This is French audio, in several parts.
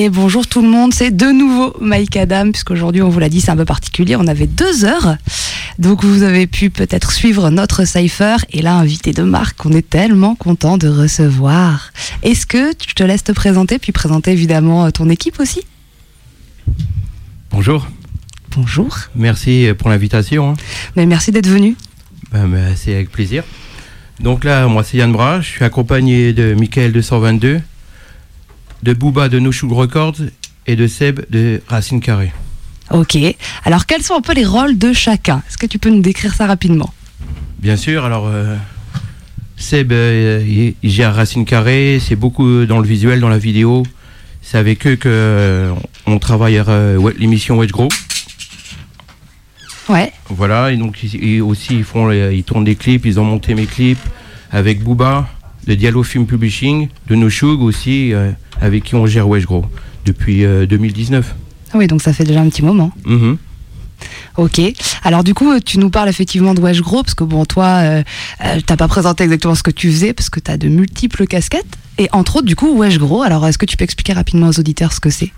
Et bonjour tout le monde, c'est de nouveau Mike Adam, puisqu'aujourd'hui on vous l'a dit, c'est un peu particulier, on avait deux heures. Donc vous avez pu peut-être suivre notre Cypher et là, invité de marque, on est tellement content de recevoir. Est-ce que tu te laisses te présenter, puis présenter évidemment ton équipe aussi? Bonjour. Bonjour. Merci pour l'invitation. hein. Mais merci d'être venu. Ben, ben, c'est avec plaisir. Donc là, moi c'est Yann Bras, je suis accompagné de Michael 222, de Booba de No Shoe Records et de Seb de Racine Carré. Ok. Alors quels sont un peu les rôles de chacun? Est-ce que tu peux nous décrire ça rapidement? Bien sûr, alors euh, Seb, euh, il, il gère Racine Carré, c'est beaucoup dans le visuel, dans la vidéo. C'est avec eux que euh, on travaille l'émission Wedge Grow. Ouais. Voilà, et donc ils, ils aussi ils font ils tournent des clips, ils ont monté mes clips avec Booba, de Diallo Film Publishing, de No Shug aussi, avec qui on gère Wesh Gros depuis euh, 2019. Ah oui, donc ça fait déjà un petit moment. Mhm. Ok. Alors du coup, tu nous parles effectivement de Wesh Gros, parce que bon, toi, euh, euh, t'as pas présenté exactement ce que tu faisais, parce que t'as de multiples casquettes. Et entre autres, du coup, Wesh Gros. Alors, est-ce que tu peux expliquer rapidement aux auditeurs ce que c'est?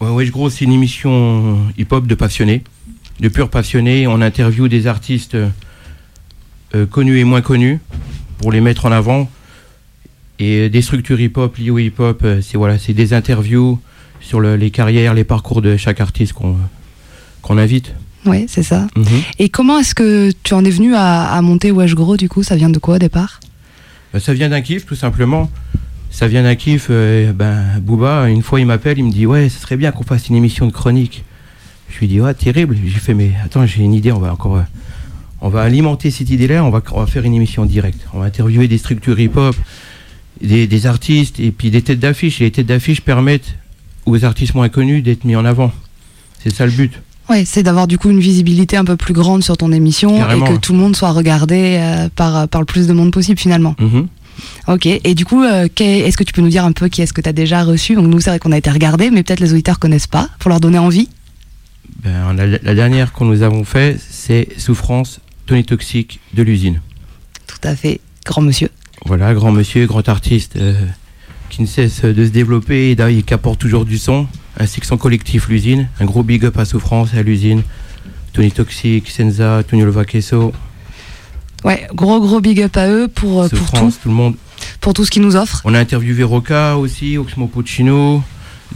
Ouais, Wesh Gros, c'est une émission hip-hop de passionnés, de purs passionnés. On interviewe des artistes euh, connus et moins connus pour les mettre en avant. Et des structures hip-hop liées au hip-hop, euh, c'est voilà, c'est des interviews sur le- les carrières, les parcours de chaque artiste qu'on qu'on invite. Oui, c'est ça. Mhm. Et comment est-ce que tu en es venu à, à monter Wesh Gros, du coup? Ça vient de quoi au départ? Ben, ça vient d'un kiff, tout simplement. Ça vient d'un kiff. euh, ben, Booba, une fois, il m'appelle, il me dit Ouais, ce serait bien qu'on fasse une émission de chronique. Je lui dis Ouais, terrible. J'ai fait Mais attends, j'ai une idée, on va encore. euh, on va alimenter cette idée-là, on va, on va faire une émission en direct. On va interviewer des structures hip-hop, des, des artistes et puis des têtes d'affiche. Et les têtes d'affiche permettent aux artistes moins connus d'être mis en avant. C'est ça le but. Oui, c'est d'avoir du coup une visibilité un peu plus grande sur ton émission Carrément, et que tout le monde soit regardé euh, par, par le plus de monde possible finalement. Mhm. Ok, et du coup, euh, est-ce que tu peux nous dire un peu qui est-ce que tu as déjà reçu? Donc nous, c'est vrai qu'on a été regardé, mais peut-être les auditeurs connaissent pas, pour leur donner envie. Ben, la, la dernière qu'on nous avons fait, c'est Souffrance, Tony Toxique de l'usine. Tout à fait, grand monsieur. Voilà, grand monsieur, grand artiste euh, qui ne cesse de se développer et d'ailleurs, qui apporte toujours du son, ainsi que son collectif L'usine. Un gros big up à Souffrance et à l'usine. Tony Toxic, Senza, Tony Lovaqueso, Ouais, gros gros big up à eux pour, euh, pour, tout, tout le monde. pour tout ce qu'ils nous offrent. On a interviewé Roca aussi, Oxmo Puccino,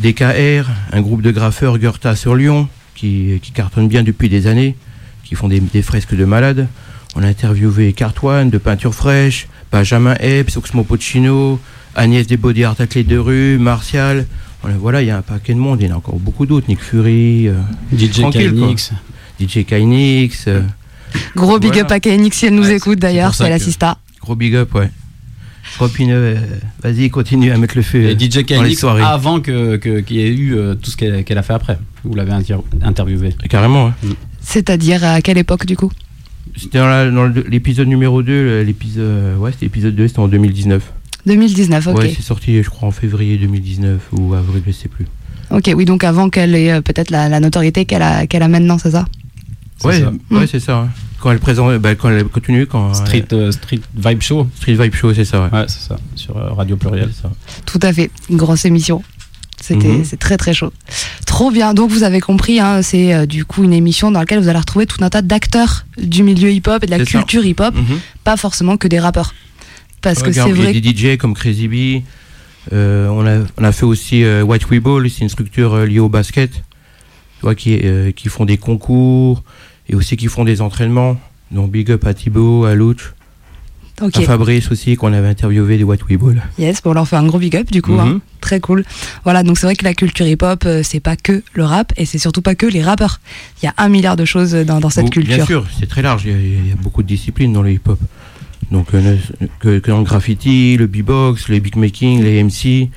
DKR, un groupe de graffeurs Goethe sur Lyon qui, qui cartonne bien depuis des années, qui font des, des fresques de malades. On a interviewé Cartoine de Peinture Fraîche, Benjamin Epps, Oxmo Puccino, Agnès des Body Art Athlètes de rue, Martial. Voilà, il y a un paquet de monde, il y en a encore beaucoup d'autres, Nick Fury, euh, DJ. KNX. DJ Kynix, euh, Gros big Voilà. up à KNX si elle nous Ouais, écoute d'ailleurs, c'est la que- Sista. gros big up, ouais. Ropineux, euh, vas-y, continue à mettre le feu Et euh, DJ KNX soirées. avant que- que- qu'il y ait eu euh, tout ce qu'elle a fait après. Vous l'avez inter- interviewé. Carrément, hein. C'est-à-dire à quelle époque du coup? C'était dans l'épisode numéro 2, l'épisode euh, ouais, c'était l'épisode 2, c'était en 2019. 2019, ok. Ouais, c'est sorti je crois en février 2019 ou avril, je sais plus. ok, oui, donc avant qu'elle ait euh, peut-être la, la notoriété qu'elle a, qu'elle a maintenant, c'est ça? Ouais, ça. ouais, Mm. c'est ça. ouais. Quand elle présente bah, quand elle continue quand Street, euh, Street Vibe Show. Street Vibe Show, c'est ça ouais. Ouais, c'est ça. Sur euh, Radio Pluriel. C'est ça. Tout à fait, une grosse émission. C'était, Mhm. c'est très très chaud. Trop bien. Donc vous avez compris, hein, c'est euh, du coup une émission dans laquelle vous allez retrouver tout un tas d'acteurs du milieu hip-hop et de la culture hip-hop, Mhm. pas forcément que des rappeurs. Parce que c'est il y a vrai. des DJ comme Crazy B. euh, on, a, on a fait aussi euh, White Weeble, c'est une structure liée au basket, tu vois, qui, qui font des concours et aussi qui font des entraînements. Donc big up à Thibaut, à Louch, Ok, à Fabrice aussi qu'on avait interviewé des White Weeble. yes, bon, on leur fait un gros big up du coup. hein. Mhm. Très cool. Voilà, donc c'est vrai que la culture hip-hop, euh, c'est pas que le rap et c'est surtout pas que les rappeurs. Il y a un milliard de choses dans, dans cette culture. Bien sûr, c'est très large. Il y, a, il y a beaucoup de disciplines dans le hip-hop. Donc, euh, que dans le graffiti, le beatbox, les beatmaking, les MC,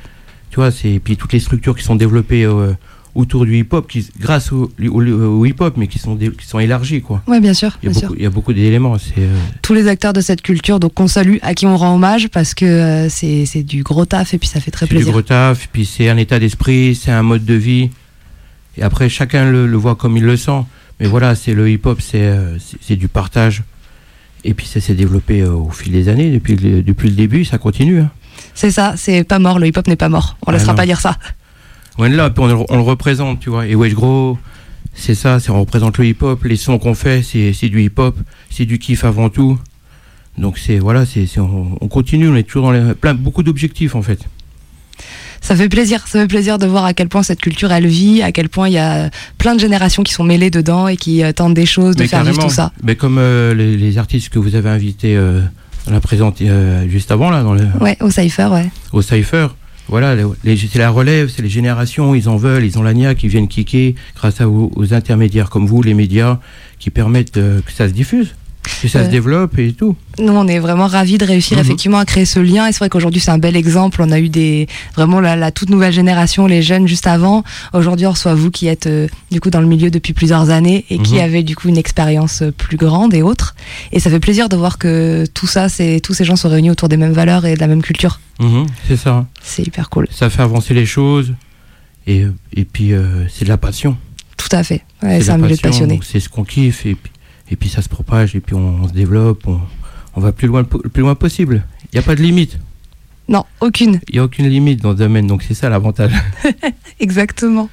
tu vois, c'est puis toutes les structures qui sont développées euh, autour du hip-hop, qui, grâce au, au- au hip-hop, mais qui sont, qui sont élargies, quoi. Ouais, bien sûr, Il y a beaucoup, d'éléments. Euh, Tous les acteurs de cette culture, donc qu'on salue, à qui on rend hommage parce que euh, c'est c'est du gros taf et puis ça fait très c'est du plaisir. gros taf, puis c'est un état d'esprit, c'est un mode de vie. Et après, chacun le, le voit comme il le sent. Mais voilà, c'est le hip-hop, c'est euh, c'est- c'est du partage. Et puis ça s'est développé au fil des années, depuis le, depuis le début, ça continue. hein. C'est ça, c'est pas mort, le hip-hop n'est pas mort. On Ah laissera non. pas dire ça. On est là, puis on, le- on le représente, tu vois. Et Wesh Gros, c'est ça, c'est on représente le hip-hop. Les sons qu'on fait, c'est c'est du hip-hop, c'est du kiff avant tout. Donc c'est voilà, c'est c'est- on, on continue, on est toujours dans les, plein beaucoup d'objectifs en fait. Ça fait plaisir, ça fait plaisir de voir à quel point cette culture elle vit, à quel point il y a plein de générations qui sont mêlées dedans et qui euh, tentent des choses, de Mais faire vivre tout ça. Mais comme euh, les, les artistes que vous avez invités euh, on l'a présenté euh, juste avant là dans le, Ouais, au Cypher, ouais. au Cypher. Voilà, c'est la relève, c'est les générations, ils en veulent, ils ont la niaque, ils viennent kicker grâce aux intermédiaires comme vous, les médias, qui permettent euh, que ça se diffuse, que ça se développe et tout. Nous, on est vraiment ravis de réussir Mhm. effectivement à créer ce lien. Et c'est vrai qu'aujourd'hui, c'est un bel exemple. On a eu des vraiment la, la toute nouvelle génération, les jeunes juste avant. Aujourd'hui, on reçoit vous qui êtes euh, du coup dans le milieu depuis plusieurs années et qui Mhm. avez du coup une expérience euh, plus grande et autre. Et ça fait plaisir de voir que tout ça, c'est tous ces gens sont réunis autour des mêmes valeurs et de la même culture. Mhm, c'est ça. C'est hyper cool. Ça fait avancer les choses et, et puis euh, c'est de la passion. Tout à fait. Ouais, c'est un milieu de passion, passionnés. donc C'est ce qu'on kiffe et puis, et puis ça se propage et puis on, on se développe, on, on va plus loin, plus loin possible. Il n'y a pas de limite. Non, aucune. Il n'y a aucune limite dans ce domaine, donc c'est ça l'avantage. Exactement.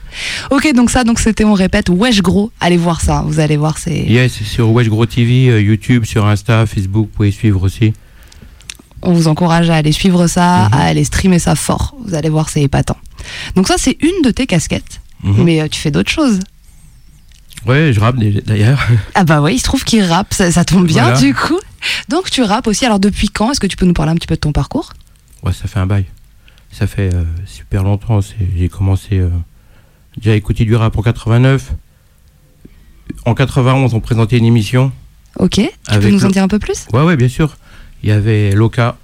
Ok, donc ça, donc c'était, on répète, Wesh Gros. Allez voir ça. Vous allez voir, c'est. Yes, sur Wesh Gros TV, euh, YouTube, sur Insta, Facebook, vous pouvez suivre aussi. On vous encourage à aller suivre ça, Mhm. à aller streamer ça fort. Vous allez voir, c'est épatant. Donc ça, c'est une de tes casquettes. Mhm. Mais euh, tu fais d'autres choses. Ouais, je rappe d'ailleurs. Ah bah oui, il se trouve qu'il rappe, ça, ça tombe bien Voilà. du coup. Donc tu rappes aussi. Alors depuis quand? Est-ce que tu peux nous parler un petit peu de ton parcours? Ouais, ça fait un bail. Ça fait euh, super longtemps. J'ai commencé euh, déjà à écouter du rap en 89. En 91, on présentait une émission. Ok. Tu peux nous en dire un peu plus? Ouais, ouais, bien sûr. Il y avait Loca,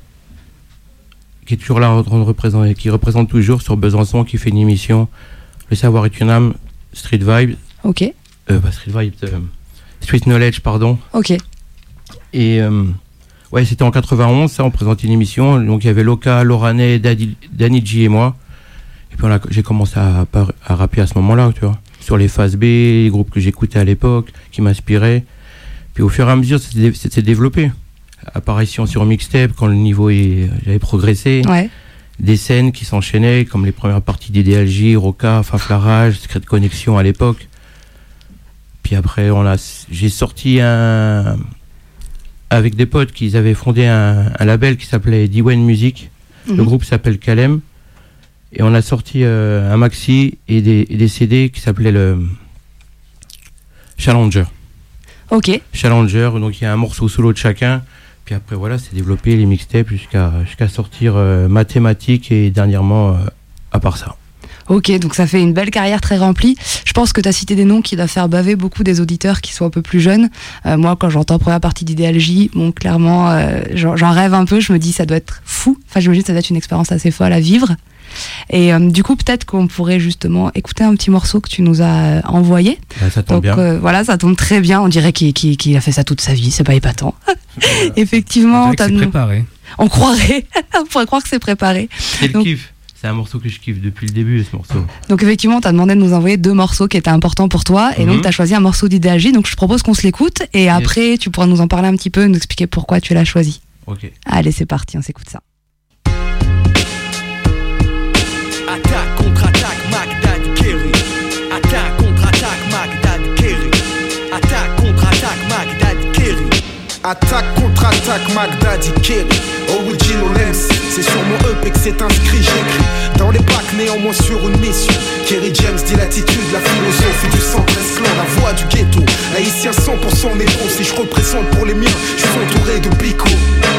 qui est toujours là, en train de représenter, qui représente toujours sur Besançon, qui fait une émission. Le savoir est une âme, Street Vibe, Ok. Euh, pas Street Vibe, euh, Street Knowledge, pardon. Ok. Et euh, ouais, c'était en 91, ça, on présentait une émission. Donc il y avait Loca, Loranet, Danny G et moi. Et puis j'ai commencé à, à rapper à ce moment-là, tu vois. Sur les phases B, les groupes que j'écoutais à l'époque, qui m'inspiraient. Puis au fur et à mesure, s'est développé. Apparition sur mixtape, quand le niveau est- j'avait progressé. Ouais. Des scènes qui s'enchaînaient, comme les premières parties d'IDLJ, Roca, Faflarage, Secret Connexion à l'époque. Puis après, on a, j'ai sorti un, avec des potes qui avaient fondé un, un label qui s'appelait Diwen Music. Le Mhm. groupe s'appelle Kalem. Et on a sorti euh, un maxi et des, et des CD qui s'appelaient le Challenger. Ok. Challenger, donc il y a un morceau solo de chacun. Puis après, voilà, c'est développé les mixtapes jusqu'à jusqu'à sortir euh, mathématiques et dernièrement, euh, à part ça. Ok, donc ça fait une belle carrière très remplie. Je pense que tu as cité des noms qui doivent faire baver beaucoup des auditeurs qui sont un peu plus jeunes. Euh, moi, quand j'entends première partie d'Idéalgie, bon, clairement, euh, j'en j'en rêve un peu. Je me dis, ça doit être fou. Enfin, j'imagine que ça doit être une expérience assez folle à vivre. Et euh, du coup, peut-être qu'on pourrait justement écouter un petit morceau que tu nous as euh, envoyé. Là, ça tombe Donc bien. euh, voilà, ça tombe très bien. On dirait qu'il qu'il- qu'il a fait ça toute sa vie. C'est pas épatant. On Effectivement, t'as c'est nous- préparé. on croirait. on pourrait croire que c'est préparé. C'est le donc- kiff. C'est un morceau que je kiffe depuis le début, ce morceau. Donc effectivement, tu as demandé de nous envoyer deux morceaux qui étaient importants pour toi. Et donc Mhm. tu as choisi un morceau d'Idéalgie. Donc je propose qu'on se l'écoute. Et après, tu pourras nous en parler un petit peu, nous expliquer pourquoi tu l'as choisi. Ok. Allez, c'est parti, on s'écoute ça. Attaque contre-attaque, Magdad Kerry. Attaque contre-attaque, Magdad Kerry. Attaque contre-attaque, Magdad Kerry. Attaque contre-attaque, Magdadi Kerry. Original MC, c'est sur mon EP que c'est inscrit, j'écris. Dans les packs, néanmoins sur une mission. Kerry James dit l'attitude, la philosophie du centre clan, la voix du ghetto. Haïtien 100% négro, si je représente pour les miens, je suis entouré de picots.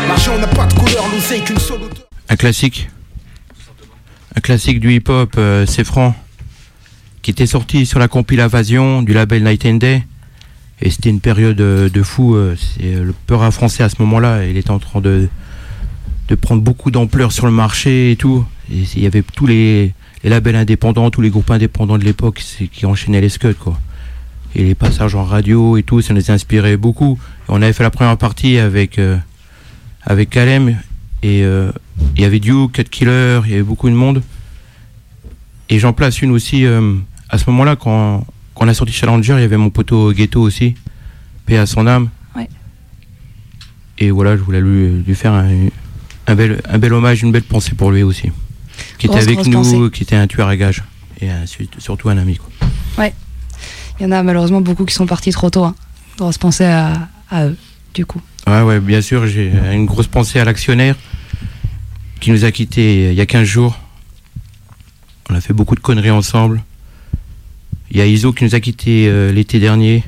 L'argent n'a pas de couleur, l'oseille qu'une seule odeur. Un classique. Un classique du hip-hop, euh, c'est Franc. Qui était sorti sur la compile Invasion du label Night and Day. Et c'était une période euh, de fou. euh, c'est le peur à français à ce moment-là. Il était en train de, de prendre beaucoup d'ampleur sur le marché et tout. Et il y avait tous les, les labels indépendants, tous les groupes indépendants de l'époque qui enchaînaient les scuds, quoi. Et les passages en radio et tout, ça nous inspirait beaucoup. Et on avait fait la première partie avec, euh, avec Kalem. Et euh, il y avait Duke, Cut Killer, il y avait beaucoup de monde. Et j'en place une aussi. euh, à ce moment-là, quand, quand on a sorti Challenger, il y avait mon poteau Ghetto aussi. Paix à son âme. Ouais. Et voilà, je voulais lui, lui faire un, un bel, un bel hommage, une belle pensée pour lui aussi. Qui était Grosse, avec grosse nous, pensée. qui était un tueur à gages. Et un- c'est surtout un ami. Quoi. Il y en a malheureusement beaucoup qui sont partis trop tôt. Hein. On doit se penser à, à eux, du coup. Ouais, ouais, bien sûr, j'ai une grosse pensée à l'actionnaire qui nous a quittés il y a 15 jours. On a fait beaucoup de conneries ensemble. Il y a Iso qui nous a quittés euh, l'été dernier.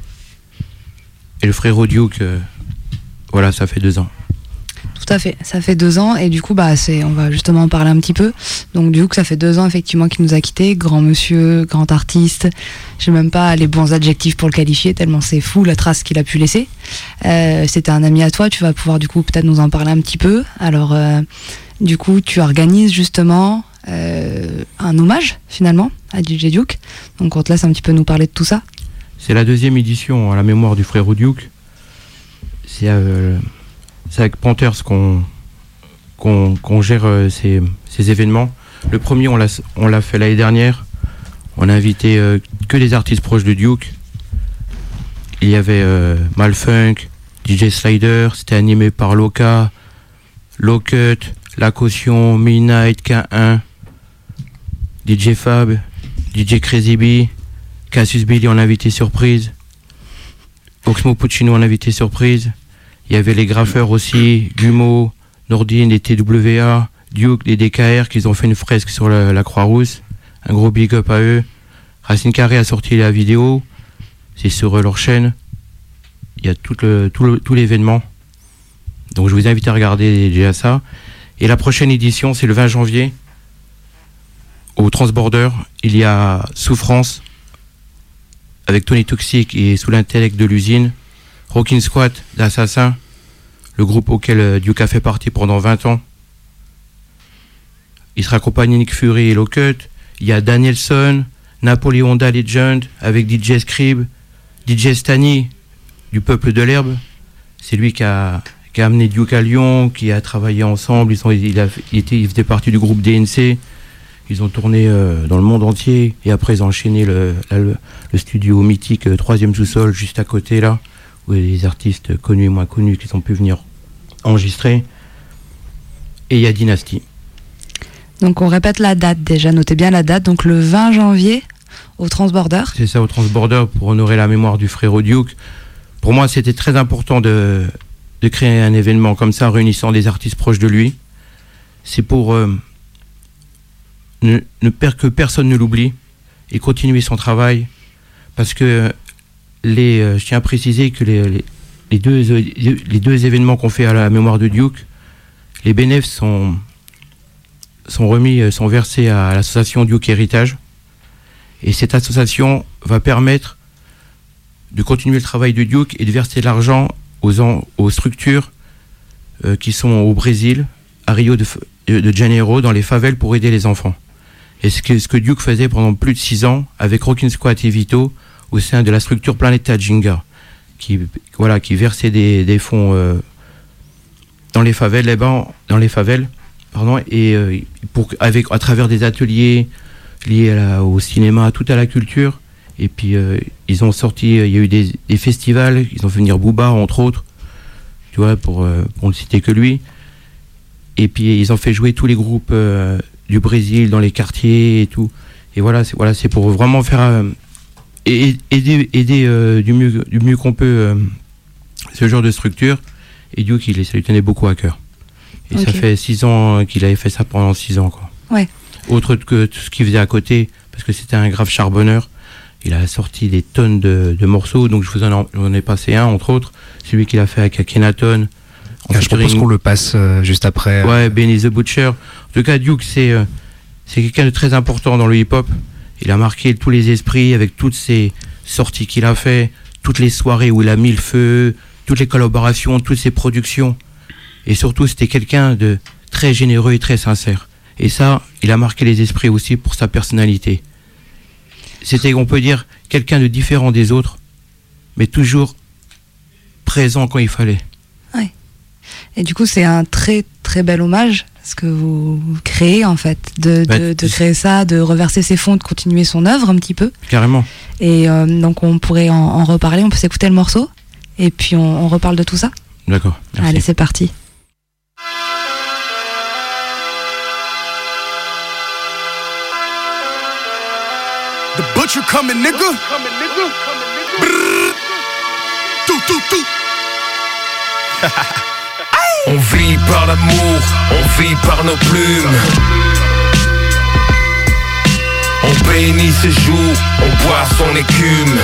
Et le frère Duke, euh, voilà, ça fait deux ans. Tout à fait. Ça fait deux ans et du coup, bah, on va justement en parler un petit peu. Donc, du coup, ça fait deux ans effectivement qu'il nous a quittés. Grand monsieur, grand artiste. J'ai même pas les bons adjectifs pour le qualifier tellement c'est fou la trace qu'il a pu laisser. Euh, c'était un ami à toi. Tu vas pouvoir du coup peut-être nous en parler un petit peu. Alors, euh, du coup, tu organises justement euh, un hommage finalement à DJ Duke. Donc, on te laisse un petit peu nous parler de tout ça. C'est la deuxième édition à la mémoire du frère Duke. C'est c'est avec Panthers qu'on qu'on gère euh, ces, ces événements. Le premier, on l'a fait l'année dernière. On a invité euh, que des artistes proches de Duke. Il y avait euh, Malfunk, DJ Slider, c'était animé par Loca, Locut, La Caution, Midnight, K1, DJ Fab, DJ Crazy B, Cassius Billy en invité surprise. Oxmo Puccino en invité surprise. Il y avait les graffeurs aussi, Gumo, Nordine, les TWA, Duke, les DKR qui ont fait une fresque sur la, Croix-Rousse. Un gros big up à eux. Racine Carré a sorti la vidéo. C'est sur euh, leur chaîne. Il y a tout l'événement. Donc je vous invite à regarder déjà ça. Et la prochaine édition, c'est le 20 janvier. Au Transborder, il y a Souffrance avec Tony Toxic et sous l'intellect de l'usine. Rockin' Squat d'Assassin, le groupe auquel euh, Duke a fait partie pendant 20 ans. Il sera accompagné Nick Fury et Locut. Il y a Danielson, Napoléon Da avec DJ Scrib, DJ Stani du Peuple de l'Herbe. C'est lui qui a, amené Duke à Lyon, qui a travaillé ensemble. Ils, sont, il, du groupe DNC. Ils ont tourné euh, dans le monde entier et après ils ont enchaîné le studio mythique euh, Troisième sous-sol juste à côté là, des artistes connus et moins connus qui ont pu venir enregistrer. Et il y a Dynasty. Donc, on répète la date déjà. Notez bien la date. Donc, le 20 janvier au Transborder. C'est ça au Transborder pour honorer la mémoire du frère Duke. Pour moi, c'était très important de, de créer un événement comme ça, réunissant des artistes proches de lui. C'est pour euh, ne, ne que personne ne l'oublie et continuer son travail. Parce que les, euh, je tiens à préciser que les, deux, événements qu'on fait à la mémoire de Duke, les bénéfices sont, remis, euh, sont versés à l'association Duke Héritage. Et cette association va permettre de continuer le travail de Duke et de verser de l'argent aux, structures euh, qui sont au Brésil, à Rio de, Janeiro, dans les favelles pour aider les enfants. Et ce que, ce que Duke faisait pendant plus de six ans avec Rockin' Squat et Vito au sein de la structure Planeta Jinga, qui, voilà, qui versait des, des fonds euh, dans les favelles, là-bas, dans les favelles, pardon, et euh, pour, avec, à travers des ateliers, liés au cinéma, tout à la culture. Et puis euh, ils ont sorti, il y a eu des, festivals, ils ont fait venir Booba entre autres, tu vois, pour, pour ne citer que lui. Et puis ils ont fait jouer tous les groupes du Brésil dans les quartiers et tout. Et voilà, c'est voilà, pour vraiment faire aider, aider euh, du mieux, du mieux qu'on peut euh, ce genre de structure. Et Duke, il, ça lui tenait beaucoup à cœur. Et ça fait six ans qu'il avait fait ça pendant six ans, quoi. Ouais. Autre que tout ce qu'il faisait à côté, parce que c'était un grave charbonneur. Il a sorti des tonnes de, de morceaux, donc je vous en, ai passé un, entre autres, celui qu'il a fait avec Akhenaton. en Ah, je propose qu'on le passe euh, juste après. Ouais, Benny the Butcher. En tout cas, Duke, c'est euh, c'est quelqu'un de très important dans le hip-hop. Il a marqué tous les esprits avec toutes ces sorties qu'il a fait, toutes les soirées où il a mis le feu, toutes les collaborations, toutes ses productions. Et surtout, c'était quelqu'un de très généreux et très sincère. Et ça, il a marqué les esprits aussi pour sa personnalité. C'était, on peut dire, quelqu'un de différent des autres, mais toujours présent quand il fallait. Et du coup, c'est un très très bel hommage ce que vous créez en fait, de, Bah, de, créer ça, de reverser ses fonds, de continuer son œuvre un petit peu. Carrément. Et euh, donc on pourrait en, en reparler, on peut s'écouter le morceau et puis on, on reparle de tout ça. D'accord. Merci. Allez, c'est parti. The butcher coming, nigga. Brrr. Tout, tout, tout. On vit par l'amour, on vit par nos plumes. On bénit ce jour, on boit son écume.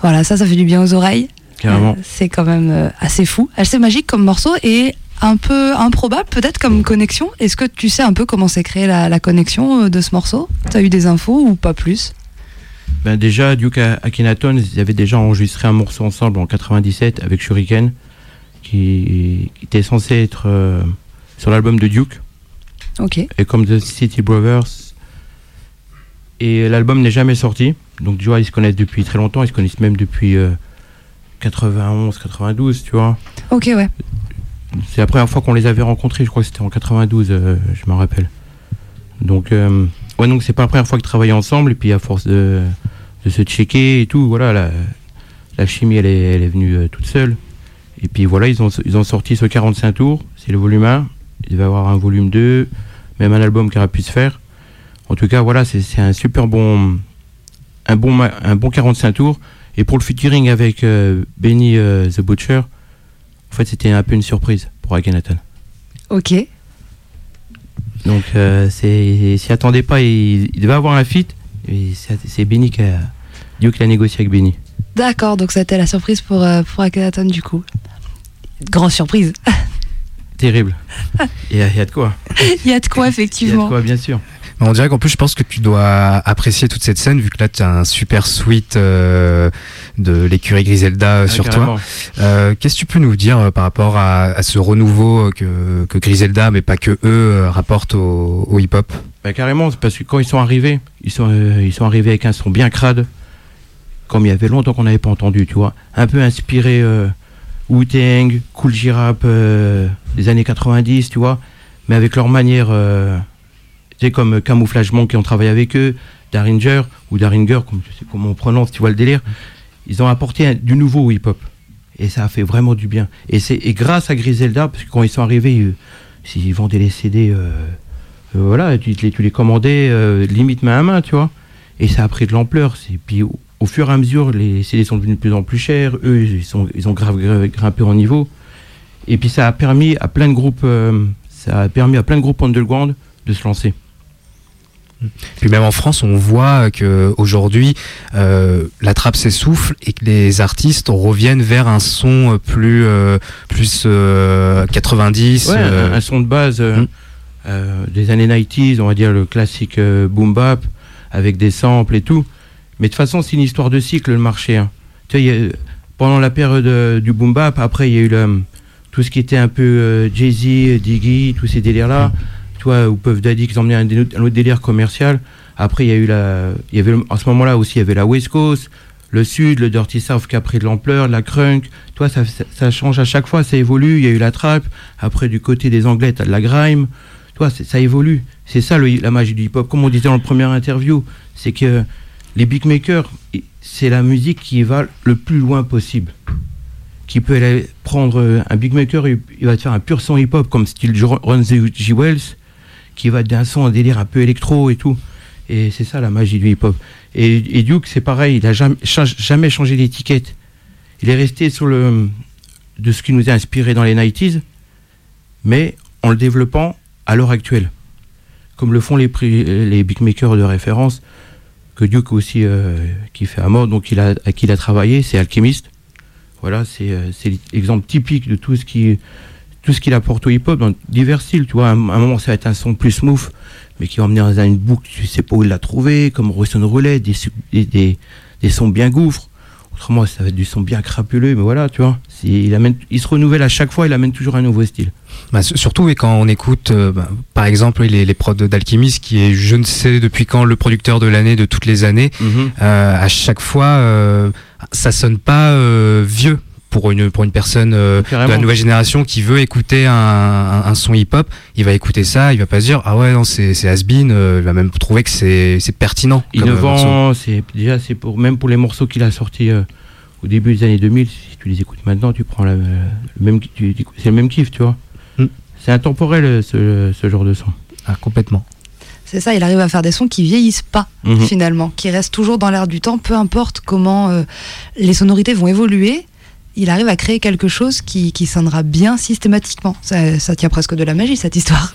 Voilà, ça, ça fait du bien aux oreilles. Carrément. Euh, C'est quand même euh, assez fou, assez magique comme morceau et un peu improbable peut-être comme connexion. Est-ce que tu sais un peu comment s'est créée la, la connexion euh, de ce morceau? T'as eu des infos ou pas plus? Ben déjà, Duke Akhenaton, ils avaient déjà enregistré un morceau ensemble en 97 avec Shuriken, qui, qui était censé être euh, sur l'album de Duke, Ok. et comme The City Brothers. Et l'album n'est jamais sorti, donc tu vois, ils se connaissent depuis très longtemps, ils se connaissent même depuis euh, 91, 92, tu vois. Ok, ouais. C'est la première fois qu'on les avait rencontrés, je crois que c'était en 92, euh, je me rappelle. Donc, euh, ouais, donc c'est pas la première fois qu'ils travaillaient ensemble, et puis à force de, de se checker et tout, voilà, la, la chimie elle est, elle est venue euh, toute seule. Et puis voilà, ils ont, ils ont sorti ce 45 tours, c'est le volume 1, il devait y avoir un volume 2, même un album qui aurait pu se faire. En tout cas, voilà, c'est un super bon, un bon, un bon 45 tours. Et pour le featuring avec euh, Benny euh, the Butcher, en fait, c'était un peu une surprise pour Akhenaton. Ok. Donc, euh, c'est, s'y attendait pas, il, il devait avoir un feat. Et c'est, Benny qui a, qui l'a négocié avec Benny. D'accord, donc c'était la surprise pour, euh, pour Akhenaton du coup. Grande surprise. Terrible. Il y, a- y a de quoi. Il y a de quoi Il y a effectivement. de quoi, bien sûr. On dirait qu'en plus, je pense que tu dois apprécier toute cette scène, vu que là, tu as un super suite euh, de l'écurie Griselda euh, Ah, sur toi. Euh, Qu'est-ce que tu peux nous dire par rapport à, à ce renouveau que, que Griselda, mais pas que eux, rapportent au, au hip-hop? Bah, carrément, parce que quand ils sont arrivés, ils sont, ils sont arrivés avec un son bien crade, comme il y avait longtemps qu'on n'avait pas entendu, tu vois. Un peu inspiré Wu-Tang, Cool J-Rap des années 90, tu vois, mais avec leur manière, sais, comme Camouflage Monk qui ont travaillé avec eux, Daringer, ou Daringer, comme je sais comment on prononce, tu vois le délire. Ils ont apporté du nouveau au hip-hop. Et ça a fait vraiment du bien. Et, c'est, et grâce à Griselda, parce que quand ils sont arrivés, ils, ils vendaient les CD, euh, euh, voilà, tu, les, commandais euh, limite main à main, tu vois. Et ça a pris de l'ampleur. C'est, puis au, fur et à mesure, les CD sont devenus de plus en plus chers. Eux, ils, sont, ils ont grave, grimpé en niveau. Et puis ça a permis à plein de groupes, euh, ça a permis à plein de groupes underground de se lancer. Puis même en France, on voit que aujourd'hui, euh, la trappe s'essouffle et que les artistes reviennent vers un son plus euh, plus euh, 90. Ouais, euh, un, un son de base Mm. des années 90s, on va dire le classique boom bap, avec des samples et tout. Mais de toute façon, c'est une histoire de cycle, le marché. hein. Tu sais, il y a- pendant la période du boom bap, après, il y a eu le, tout ce qui était un peu euh, Jay-Z, Diggy, tous ces délires-là. Tu vois, ou Puff Daddy qui emmené un, un autre délire commercial. Après, il y a eu la. Il y avait, en ce moment-là aussi, il y avait la West Coast, le Sud, le Dirty South qui a pris de l'ampleur, la crunk. Toi, ça, ça, change à chaque fois, ça évolue. Il y a eu la trap. Après, du côté des Anglais, t'as de la grime. Toi, ça évolue. C'est ça le- la magie du hip-hop. Comme on disait dans le premier interview, c'est que les beatmakers, c'est la musique qui va le plus loin possible. Qui peut aller prendre un beatmaker, il, va te faire un pur son hip-hop comme style the G. Wells, qui va d'un son, un délire un peu électro et tout. Et c'est ça la magie du hip-hop. Et, Duke, c'est pareil, il a jamais, jamais changé d'étiquette. Il est resté sur le de ce qui nous a inspiré dans les 90s, mais en le développant à l'heure actuelle. Comme le font les, beatmakers de référence, que Duke aussi euh, qui fait à mort, donc il a, à qui il a travaillé, c'est Alchemist. Voilà, c'est euh, c'est l'exemple typique de tout ce qui tout ce qu'il apporte au hip-hop dans divers styles. Tu vois, à un, moment ça va être un son plus smooth, mais qui va emmener dans une boucle, tu sais pas où il l'a trouvé, comme Russian Roulette, des, des, des, sons bien gouffres. Autrement, ça va être du son bien crapuleux, mais voilà, tu vois. Il, amène, il se renouvelle à chaque fois, il amène toujours un nouveau style. Bah, surtout et quand on écoute, euh, bah, par exemple, les, les prods d'Alchemist, qui est je ne sais depuis quand le producteur de l'année de toutes les années, euh, à chaque fois, euh, ça sonne pas euh, vieux pour une pour une personne euh, de la nouvelle génération qui veut écouter un, un, un son hip-hop. Il va écouter ça, il va pas se dire ah ouais non c'est c'est has-been, euh, il va même trouver que c'est c'est pertinent. euh. Innovant, c'est déjà c'est pour même pour les morceaux qu'il a sortis euh, au début des années 2000. Si tu les écoutes maintenant, tu prends la- le même, c'est le même kiff, tu vois. Mm. C'est intemporel ce, ce genre de son. Ah, complètement. C'est ça, il arrive à faire des sons qui vieillissent pas Mhm. finalement, qui restent toujours dans l'air du temps, peu importe comment euh, les sonorités vont évoluer. Il arrive à créer quelque chose qui, qui sonnera bien systématiquement. Ça, ça tient presque de la magie cette histoire.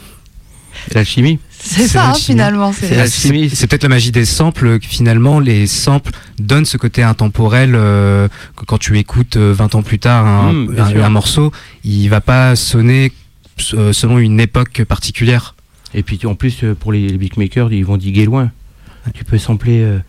L'alchimie. C'est C'est ça hein, finalement. C'est C'est l'alchimie. peut-être la magie des samples. que Finalement, les samples donnent ce côté intemporel euh, que quand tu écoutes euh, 20 ans plus tard un, Mm, bien un- morceau, il va pas sonner euh, selon une époque particulière. Et puis en plus, euh, pour les, les beatmakers, ils vont diguer loin. Tu peux sampler euh,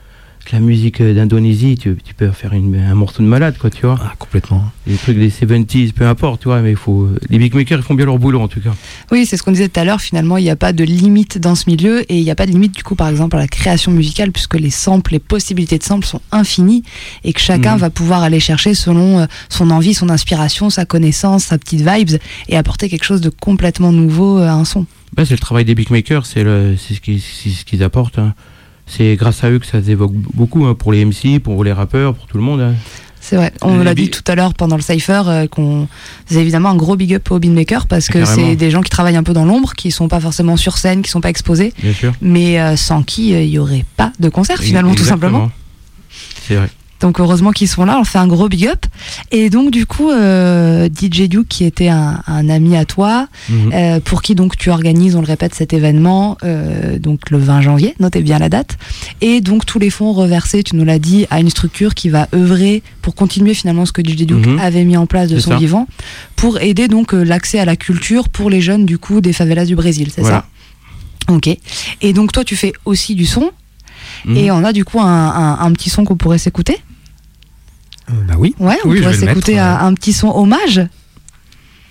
la musique euh, d'Indonésie, tu, tu peux faire une- un morceau de malade, quoi, tu vois. Ah, complètement. Les trucs des 70s, peu importe, tu vois, mais il faut. Les beatmakers, ils font bien leur boulot, en tout cas. Oui, c'est ce qu'on disait tout à l'heure. Finalement, il n'y a pas de limite dans ce milieu et il n'y a pas de limite du coup, par exemple, à la création musicale, puisque les samples, les possibilités de samples sont infinies et que chacun Mhm. va pouvoir aller chercher selon euh, son envie, son inspiration, sa connaissance, sa petite vibes et apporter quelque chose de complètement nouveau euh, à un son. Bah, c'est le travail des beatmakers, c'est le- c'est ce qu'ils c'est ce qu'ils apportent. hein. C'est grâce à eux que ça se évoque beaucoup, hein, pour les MC, pour les rappeurs, pour tout le monde. hein. C'est vrai. On l'a dit tout à l'heure pendant le Cypher euh, qu'on faisait évidemment un gros big up aux beatmakers parce que c'est des gens qui travaillent un peu dans l'ombre, qui sont pas forcément sur scène, qui sont pas exposés, Bien sûr. mais euh, sans qui euh, il y aurait pas de concert finalement, tout simplement. C'est vrai. Donc heureusement qu'ils sont là, on fait un gros big up. Et donc du coup, euh, DJ Duke qui était un, un ami à toi, Mhm. euh, pour qui donc tu organises, on le répète, cet événement, euh, donc le 20 janvier, notez bien la date. Et donc tous les fonds reversés, tu nous l'as dit, à une structure qui va œuvrer pour continuer finalement ce que DJ Duke Mhm. avait mis en place de son ça. vivant, pour aider donc l'accès à la culture pour les jeunes du coup des favelas du Brésil, c'est Voilà. ça Ok. Et donc toi tu fais aussi du son, Mhm. et on a du coup un, un- un petit son qu'on pourrait s'écouter. Bah oui, Ouais, on Oui, je pourrait vais le s'écouter un, un petit son hommage.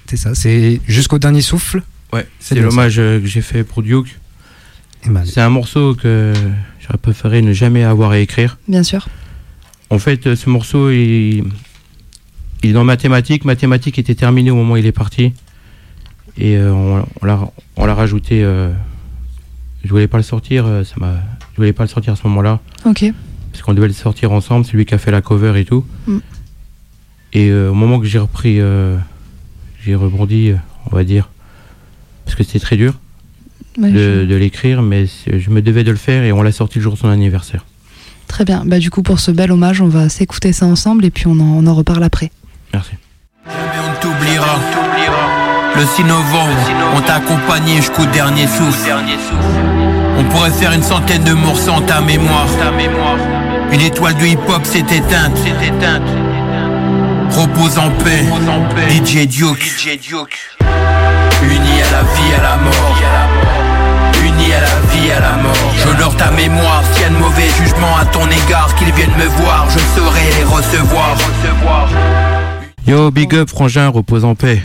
c'est ça. C'est jusqu'au dernier souffle. Ouais, C'est l'hommage euh, que j'ai fait pour Duke. Et bah, C'est un morceau que j'aurais préféré ne jamais avoir à écrire. Bien sûr. En fait, euh, ce morceau, il, il est dans mathématiques. Mathématiques était terminé au moment où il est parti. Et euh, on, on l'a on l'a rajouté. euh, je voulais pas le sortir. Ça m'a. Je voulais pas le sortir à ce moment-là. Ok. Parce qu'on devait le sortir ensemble. C'est lui qui a fait la cover et tout. Mm. Et euh, au moment que j'ai repris. euh, j'ai rebondi, euh, on va dire. Parce que c'était très dur Ouais, de, je- de l'écrire. Mais je me devais de le faire. Et on l'a sorti le jour de son anniversaire. Très bien. Bah, du coup, pour ce bel hommage, on va s'écouter ça ensemble et puis on en, on en reparle après. Merci. Jamais on ne t'oubliera. Le 6 novembre, on t'a accompagné jusqu'au dernier souffle. On pourrait faire une centaine de morceaux en ta mémoire. Une étoile du hip-hop s'est éteinte. Repose en paix. DJ Duke. Unis à la vie, à la mort. Unis à la vie, à la mort. J'honore ta mémoire. S'il y a de mauvais jugements à ton égard, qu'ils viennent me voir, je saurai les recevoir. Yo, big up, frangin, repose en paix.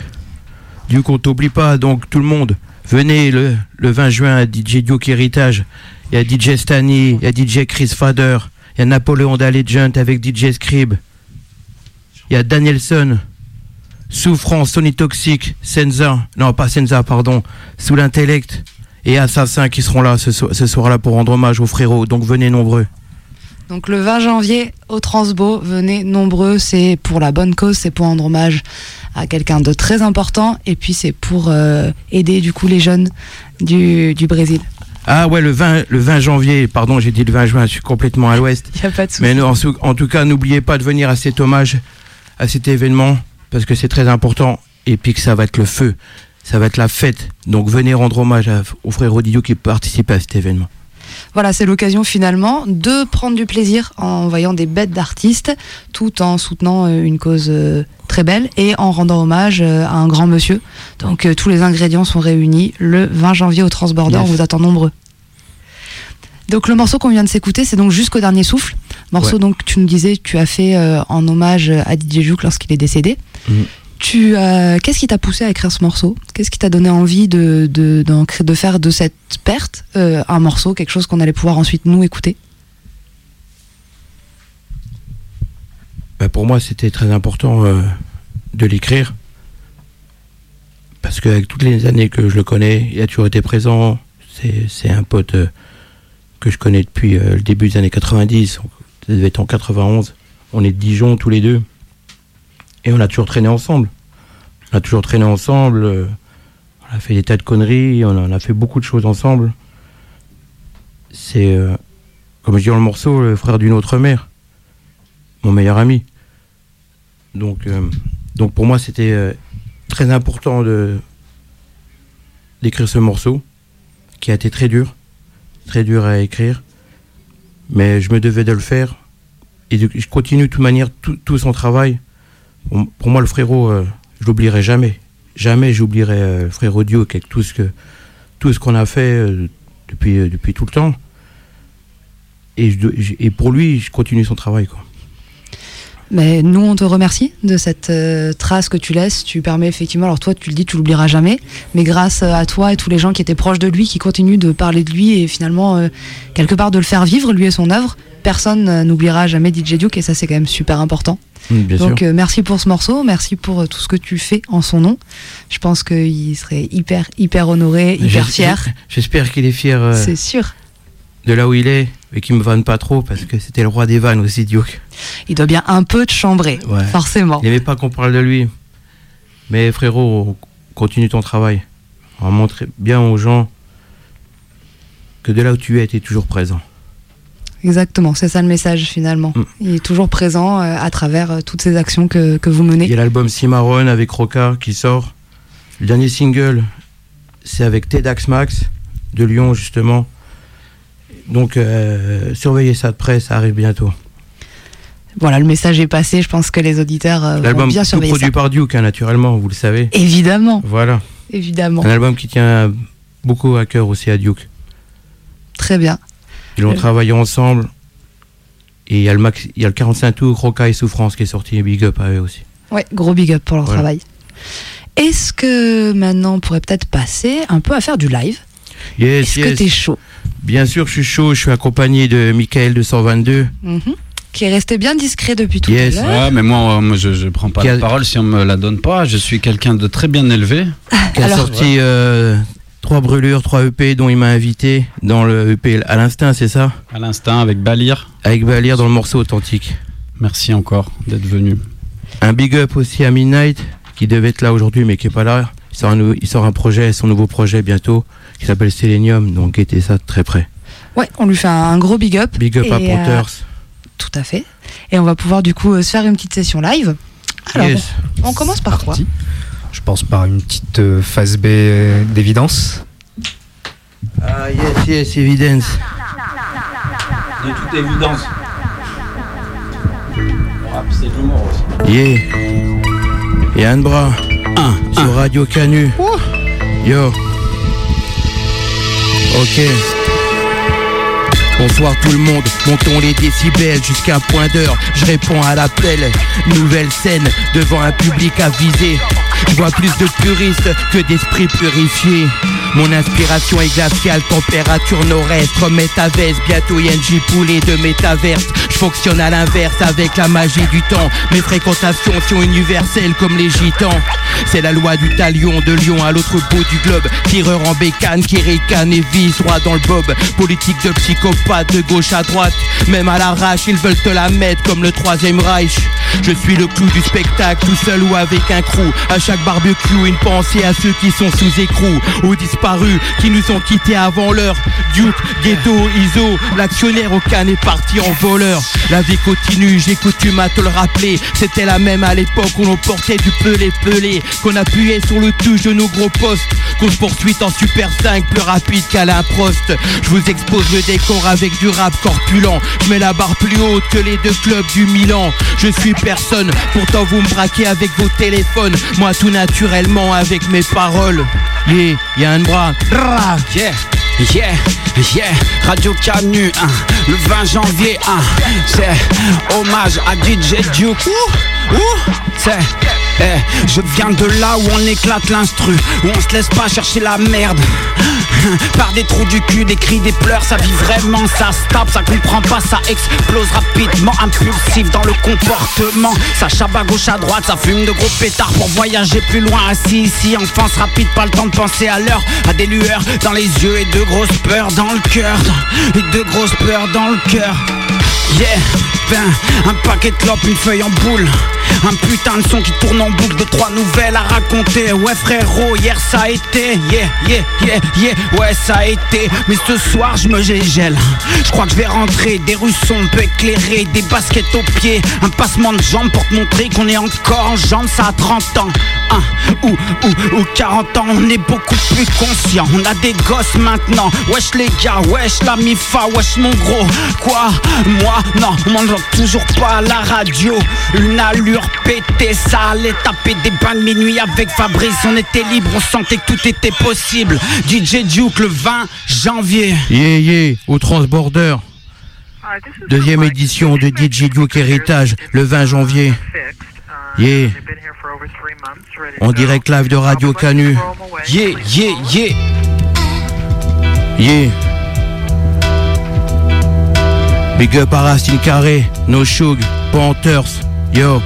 Du coup, on t'oublie pas, donc tout le monde, venez le, le 20 juin à DJ Duke Héritage. Il y a DJ Stani, il y a DJ Chris Fader, il y a Napoléon Legend avec DJ Scrib. Il y a Danielson, Souffrance, Sony Toxic, Senza, non pas Senza, pardon, Sous l'intellect et Assassin qui seront là ce, so- ce soir-là pour rendre hommage aux frérots, donc venez nombreux. Donc le 20 janvier au Transbo, venez nombreux, c'est pour la bonne cause, c'est pour rendre hommage à quelqu'un de très important et puis c'est pour euh, aider du coup les jeunes du Brésil. Ah ouais, le 20, le 20 janvier, pardon, j'ai dit le 20 juin, je suis complètement à l'ouest. Il n'y a pas de souci. Mais en, en tout cas, n'oubliez pas de venir à cet hommage, à cet événement, parce que c'est très important, et puis que ça va être le feu, ça va être la fête. Donc venez rendre hommage à- aux frères Rodillo qui participent à cet événement. Voilà, c'est l'occasion finalement de prendre du plaisir en voyant des bêtes d'artistes, tout en soutenant euh, une cause euh, très belle et en rendant hommage euh, à un grand monsieur. Donc euh, tous les ingrédients sont réunis le 20 janvier au Transborder, Yes. on vous attend nombreux. Donc le morceau qu'on vient de s'écouter, c'est donc Jusqu'au dernier souffle. Morceau Ouais. donc tu nous disais tu as fait euh, en hommage à DJ Juke lorsqu'il est décédé. Mhm. Tu euh, qu'est-ce qui t'a poussé à écrire ce morceau? Qu'est-ce qui t'a donné envie de de, de faire de cette perte euh, un morceau, quelque chose qu'on allait pouvoir ensuite nous écouter? Bah, pour moi, c'était très important de l'écrire, parce qu'avec toutes les années que je le connais, il a toujours été présent. C'est un pote euh, que je connais depuis euh, le début des années 90, ça devait être en 91. On est de Dijon tous les deux, et on a toujours traîné ensemble. On a toujours traîné ensemble, euh, on a fait des tas de conneries, on a fait beaucoup de choses ensemble. c'est, comme je dis dans le morceau, le frère d'une autre mère, mon meilleur ami. Donc, donc pour moi, c'était euh, très important d'écrire ce morceau, qui a été très dur, très dur à écrire, mais je me devais de le faire. Et je continue de toute manière tout, son travail. Pour, moi, le frérot, euh, je l'oublierai jamais. Jamais j'oublierai euh, le frérot Duke avec tout ce que tout ce qu'on a fait euh, depuis, depuis tout le temps. Et, pour lui, je continue son travail. Mais nous, on te remercie de cette euh, trace que tu laisses. Tu permets effectivement, alors toi, tu le dis, tu l'oublieras jamais, mais grâce à toi et tous les gens qui étaient proches de lui, qui continuent de parler de lui et finalement, euh, quelque part, de le faire vivre, lui et son œuvre, personne euh, n'oubliera jamais DJ Duke et ça, c'est quand même super important. Bien Donc, sûr. euh, merci pour ce morceau, merci pour euh, tout ce que tu fais en son nom. Je pense qu'il serait hyper, hyper honoré, hyper fier. J'espère qu'il est fier euh, C'est sûr. De là où il est et qu'il me vanne pas trop parce que c'était le roi des vannes aussi, Duke. Il doit bien un peu te chambrer, Ouais. forcément. Il n'aimait pas qu'on parle de lui. Mais frérot, continue ton travail. On va montrer bien aux gens que de là où tu es, tu es toujours présent. Exactement, c'est ça le message finalement. Mm. Il est toujours présent euh, à travers euh, toutes ces actions que, que vous menez. Il y a l'album Cimarron avec Roca qui sort. Le dernier single, c'est avec TEDx Max de Lyon justement. Donc euh, surveillez ça de près, ça arrive bientôt. Voilà, le message est passé. Je pense que les auditeurs euh, vont L'album bien surveiller produit ça. par Duke, hein, naturellement, vous le savez. Évidemment, Voilà. évidemment. Un album qui tient beaucoup à cœur aussi à Duke. Très bien. Ils ont Euh. travaillé ensemble. Et il y, a le max, il y a le 45 tours, Roca et Souffrance qui est sorti, et Big Up à eux aussi. Ouais, gros big up pour leur Voilà. travail. Est-ce que maintenant on pourrait peut-être passer un peu à faire du live? Yes, Est-ce que t'es chaud? Bien sûr, je suis chaud, je suis accompagné de Michael de 122. Mhm. Qui est resté bien discret depuis tout Yes. à l'heure. Ouais, mais moi, euh, moi je, je prends pas Qui a- la parole si on me la donne pas. Je suis quelqu'un de très bien élevé. qui a Alors- sorti euh, trois brûlures, trois EP dont il m'a invité dans le EP à l'instinct, c'est ça? À l'instinct, avec Balir. Avec Balir dans le morceau authentique. Merci encore d'être venu. Un big up aussi à Midnight qui devait être là aujourd'hui mais qui est pas là. Il sort un, nou- il sort un projet, son nouveau projet bientôt qui s'appelle Selenium, donc guettez ça de très près. Ouais, on lui fait un, un gros big up. Big up à euh, Panthers. Tout à fait. Et on va pouvoir du coup euh, se faire une petite session live. Alors, Yes. on commence par quoi? Je pense par une petite euh, phase B euh, d'évidence. Ah yes, yes, evidence. De toute évidence. Le rap, c'est l'humour aussi. Yeah. Et Anne Bras sur Radio Canu. Yo. Bonsoir tout le monde, montons les décibels jusqu'à un point d'heure. Je réponds à l'appel. Nouvelle scène devant un public avisé. Je vois plus de puristes que d'esprits purifiés. Mon inspiration est glaciale, température nord-est. Remets ta veste, bientôt ING poulet de métaverse. Fonctionne à l'inverse avec la magie du temps. Mes fréquentations sont universelles comme les gitans. C'est la loi du talion de Lyon à l'autre bout du globe. Tireur en bécane qui ricane et vise droit dans le bob. Politique de psychopathe de gauche à droite. Même à l'arrache, ils veulent te la mettre comme le troisième Reich. Je suis le clou du spectacle, tout seul ou avec un crew. À chaque barbecue, une pensée à ceux qui sont sous écrou. Aux disparus qui nous ont quittés avant l'heure. Duke, Ghetto, Iso, l'actionnaire au est parti en voleur. La vie continue, j'ai coutume à te le rappeler. C'était la même à l'époque où l'on portait du pelé pelé. Qu'on appuyait sur le touche de nos gros postes. Qu'on se poursuite en Super 5 plus rapide qu'Alain Prost. Je vous expose le décor avec du rap corpulent. Je mets la barre plus haute que les deux clubs du Milan. Je suis personne, pourtant vous me braquez avec vos téléphones. Moi tout naturellement avec mes paroles. Yeah, y'a un bras. Yeah, yeah, yeah, Radio Canu, hein, le 20 janvier, hein, c'est hommage à DJ Duke. C'est, eh, je viens de là où on éclate l'instru, où on se laisse pas chercher la merde. Par des trous du cul, des cris, des pleurs, ça vit vraiment, ça se tape, ça comprend pas, ça explose rapidement, impulsif dans le comportement. Ça chape à gauche, à droite, ça fume de gros pétards pour voyager plus loin. Assis ici, enfance rapide, pas le temps de penser à l'heure. À des lueurs dans les yeux et de grosses peurs dans le cœur. Et de grosses peurs dans le cœur. Yeah, un paquet de clopes, une feuille en boule. Un putain de son qui tourne en boucle de trois nouvelles à raconter. Ouais frérot, hier ça a été, yeah, yeah, yeah, yeah, ouais ça a été. Mais ce soir je me gégèle. Je crois que je vais rentrer, des rues sombres, peu éclairées, des baskets aux pieds, un passement de jambes pour te montrer qu'on est encore en jambes, ça a 30 ans. Ou, ou, ou 40 ans, on est beaucoup plus conscient. On a des gosses maintenant. Wesh les gars, wesh la mifa, wesh mon gros. Quoi? Moi, non, on toujours pas à la radio. Une allure pétée, ça allait taper des bains de minuit avec Fabrice. On était libre, on sentait que tout était possible. DJ Duke le 20 janvier. Yeah, yeah, au Transborder. Deuxième édition de DJ Duke Héritage, le 20 janvier. Yeah. En direct live de Radio Canu. Yeah, yeah, yeah. Yeah. Big up à Racine Carré, No Shug, Panthers, yo.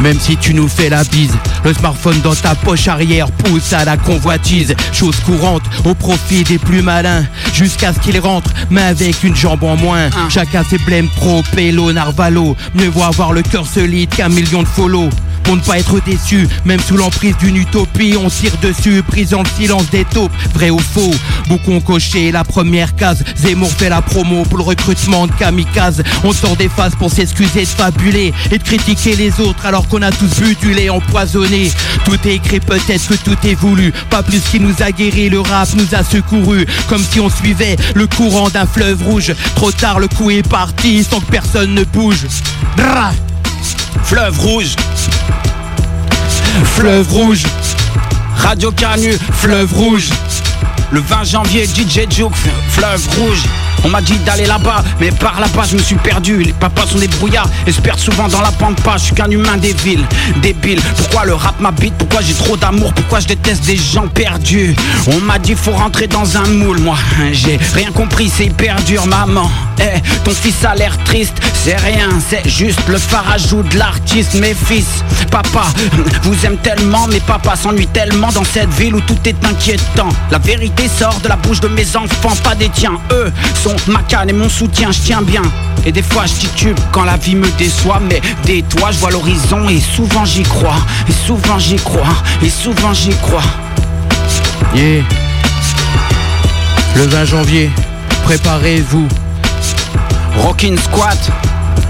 Même si tu nous fais la bise, le smartphone dans ta poche arrière pousse à la convoitise. Chose courante au profit des plus malins. Jusqu'à ce qu'ils rentrent, mais avec une jambe en moins. Chacun ses blèmes pro, pélo, narvalo. Mieux vaut avoir le cœur solide qu'un million de follow. Pour ne pas être déçu, même sous l'emprise d'une utopie, on tire dessus, brisant le silence des taupes. Vrai ou faux Beaucoup ont coché la première case. Zemmour fait la promo pour le recrutement de kamikaze. On sort des phases pour s'excuser de fabuler et de critiquer les autres alors qu'on a tous bu du lait empoisonné. Tout est écrit, peut-être que tout est voulu. Pas plus qui nous a guéri, le rap nous a secouru. Comme si on suivait le courant d'un fleuve rouge. Trop tard, le coup est parti sans que personne ne bouge. Fleuve rouge, Fleuve rouge, Radio Canu, fleuve rouge. Le 20 janvier, DJ Juke, fleuve rouge. On m'a dit d'aller là-bas, mais par là-bas je me suis perdu. Les papas sont des brouillards et se perdent souvent dans la pampa. Je suis qu'un humain des villes, débile. Pourquoi le rap m'habite? Pourquoi j'ai trop d'amour? Pourquoi je déteste des gens perdus? On m'a dit faut rentrer dans un moule. Moi, j'ai rien compris, c'est hyper dur, maman. Eh, ton fils a l'air triste, c'est rien, c'est juste le farajou de l'artiste. Mes fils, papa, vous aime tellement, mais papa s'ennuie tellement dans cette ville où tout est inquiétant. La vérité sort de la bouche de mes enfants, pas des tiens. Eux sont ma canne et mon soutien, je tiens bien. Et des fois je titube quand la vie me déçoit, mais des toits je vois l'horizon et souvent j'y crois, et souvent j'y crois, et souvent j'y crois. Yeah. Le 20 janvier, préparez-vous. Rockin' Squat,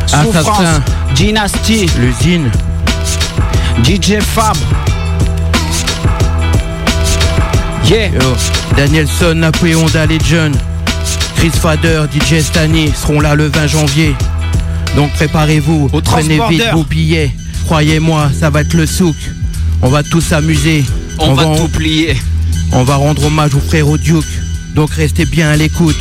Souffrance, Assassin. Dynasty, L'usine, DJ Fab. Yeah, yo. Danielson, Napoléon John, Chris Fader, DJ Stani seront là le 20 janvier. Donc préparez-vous, prenez vite vos billets. Croyez-moi, ça va être le souk. On va tous s'amuser. on, va, tout plier. On va rendre hommage au frère Duke. Donc restez bien à l'écoute.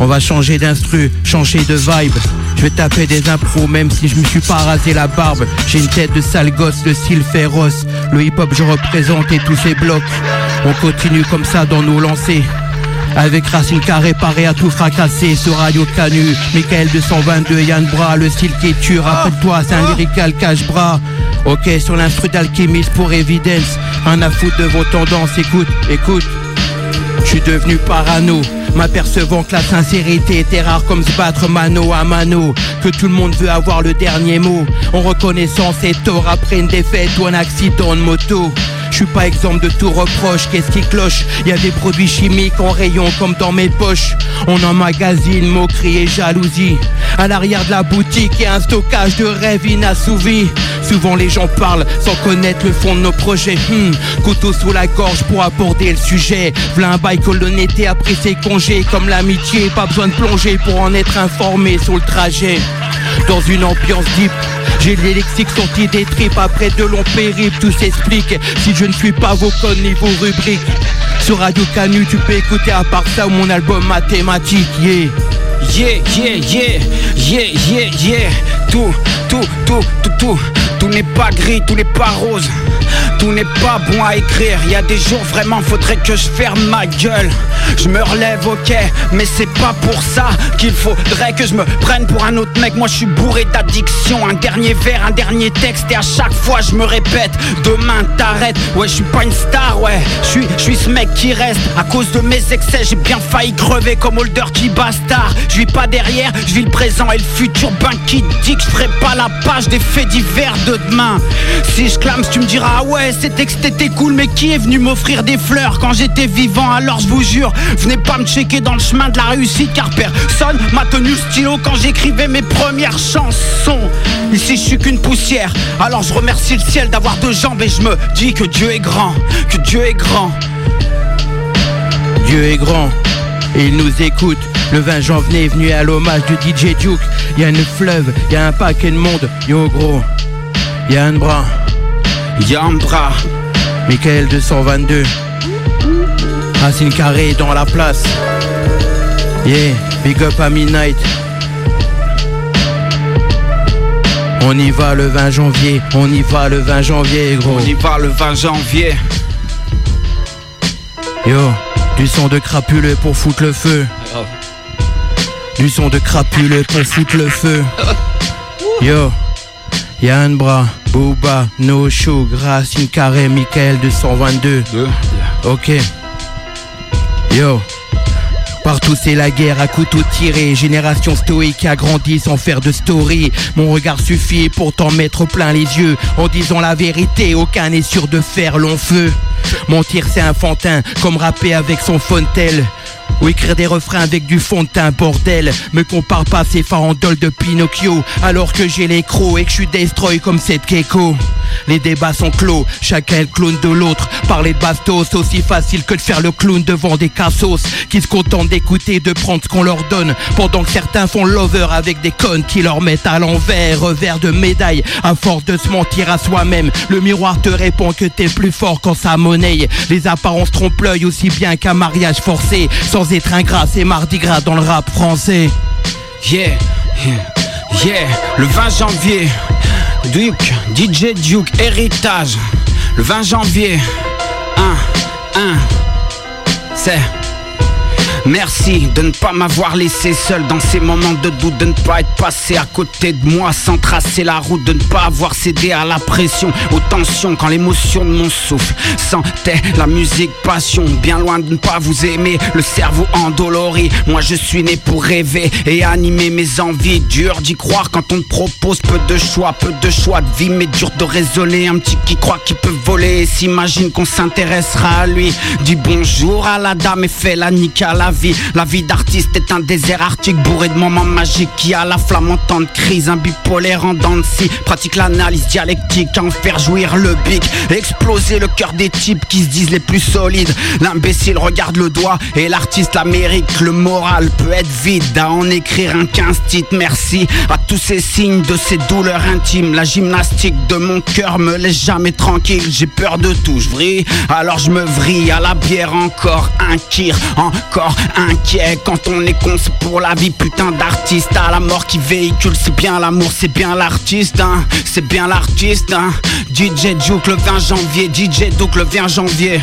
On va changer d'instru, changer de vibe. Je vais taper des impros même si je me suis pas rasé la barbe. J'ai une tête de sale gosse, le style féroce. Le hip hop je représente et tous ces blocs. On continue comme ça dans nos lancers. Avec Racine Carré paré à tout fracasser sur Radio Canu. Michael 222 Yann Bras Le style qui tue. Rappelle-toi c'est un lyrical cache-bras Ok sur l'instru d'alchimiste pour évidence Un à foutre de vos tendances. Écoute, écoute. Je suis devenu parano, m'apercevant que la sincérité était rare comme se battre mano à mano, que tout le monde veut avoir le dernier mot, en reconnaissant ses torts après une défaite ou un accident de moto. Suis pas exemple de tout reproche, qu'est-ce qui cloche? Y a des produits chimiques en rayon comme dans mes poches. On emmagasine moquerie et jalousie. À l'arrière de la boutique, a un stockage de rêves inassouvis. Souvent les gens parlent sans connaître le fond de nos projets. Hmm, couteau sous la gorge pour aborder le sujet. V'là un bail que l'honnêteté a pris ses congés. Comme l'amitié, pas besoin de plonger pour en être informé sur le trajet. Dans une ambiance deep, j'ai les lexiques des tripes après de longs périples. Tout s'explique si je ne suis pas vos codes ni vos rubriques. Sur Radio Canu, tu peux écouter à part ça mon album mathématique. Yeah. Yeah, yeah, yeah, yeah, yeah, yeah. Tout, tout, tout, tout, tout. Tout n'est pas gris, tout n'est pas rose. Tout n'est pas bon à écrire. Y a des jours vraiment faudrait que je ferme ma gueule. Je me relève, ok, mais c'est pas pour ça qu'il faudrait que je me prenne pour un autre mec. Moi je suis bourré d'addiction. Un dernier verre, un dernier texte et à chaque fois je me répète. Demain t'arrêtes. Ouais, je suis pas une star, ouais. Je suis ce mec qui reste. À cause de mes excès, j'ai bien failli crever comme Holder qui bastard. Je vis pas derrière, je vis le présent et le futur. Ben qui dit que je ferai pas la page des faits divers de demain? Si je clame, tu me diras, ah ouais, c'était que c'était cool, mais qui est venu m'offrir des fleurs quand j'étais vivant? Alors je vous jure, venez pas me checker dans le chemin de la réussite, car personne m'a tenu le stylo quand j'écrivais mes premières chansons. Ici, je suis qu'une poussière, alors je remercie le ciel d'avoir deux jambes et je me dis que Dieu est grand, que Dieu est grand. Dieu est grand et il nous écoute. Le 20 janvier est venu à l'hommage du DJ Duke. Y a une fleuve, y a un paquet de monde. Yo gros, y a un bras. Y a un bras. Michael 222. Racine carré dans la place. Yeah, big up à Midnight. On y va le 20 janvier, on y va le 20 janvier gros. On y va le 20 janvier. Yo, du son de crapuleux pour foutre le feu. Du son de crapuleux pour foutre le feu. Yo, Yann Bra, Booba, No Show, Racine Carré, Michael 222. Ok. Yo. Partout c'est la guerre à couteau tiré Génération stoïque a grandi sans faire de story Mon regard suffit pour t'en mettre plein les yeux En disant la vérité, aucun n'est sûr de faire long feu Mentir c'est enfantin, comme rapper avec son fontel ou écrire des refrains avec du fond de teint, bordel. Me compare pas ces farandoles de Pinocchio. Alors que j'ai les crocs et que je suis destroy comme cette Keiko Les débats sont clos, chacun est le clown de l'autre. Parler de bastos, aussi facile que de faire le clown devant des cassos. Qui se contentent d'écouter, de prendre ce qu'on leur donne. Pendant que certains font lover avec des connes qui leur mettent à l'envers. Revers de médaille, à force de se mentir à soi-même. Le miroir te répond que t'es plus fort quand ça monnaie. Les apparences trompent l'œil aussi bien qu'un mariage forcé être ingrat, c'est mardi gras dans le rap français. Yeah, yeah, yeah. Le 20 janvier, Duke, DJ Duke, héritage. Le 20 janvier, 1, 1, c'est. Merci de ne pas m'avoir laissé seul dans ces moments de doute, de ne pas être passé à côté de moi sans tracer la route, de ne pas avoir cédé à la pression, aux tensions quand l'émotion de mon souffle sentait la musique passion, bien loin de ne pas vous aimer, le cerveau endolori. Moi je suis né pour rêver et animer mes envies. Dur d'y croire quand on te propose peu de choix, peu de choix de vie, mais dur de raisonner. Un petit qui croit qu'il peut voler s'imagine qu'on s'intéressera à lui. Dis bonjour à la dame et fait la nique à la La vie d'artiste est un désert arctique bourré de moments magiques qui a la flamme en temps crise. Un bipolaire en dents de scie. Pratique l'analyse dialectique, en faire jouir le bic. Exploser le cœur des types qui se disent les plus solides. L'imbécile regarde le doigt et l'artiste l'Amérique. Le moral peut être vide à en écrire un 15 titres. Merci à tous ces signes de ces douleurs intimes. La gymnastique de mon cœur me laisse jamais tranquille. J'ai peur de tout, je. Alors je me vrille à la bière encore un kir, encore inquiet quand on est con c'est pour la vie putain d'artiste. À la mort qui véhicule c'est bien l'amour c'est bien l'artiste hein. C'est bien l'artiste hein. DJ Duke le 20 janvier DJ Duke le 20 janvier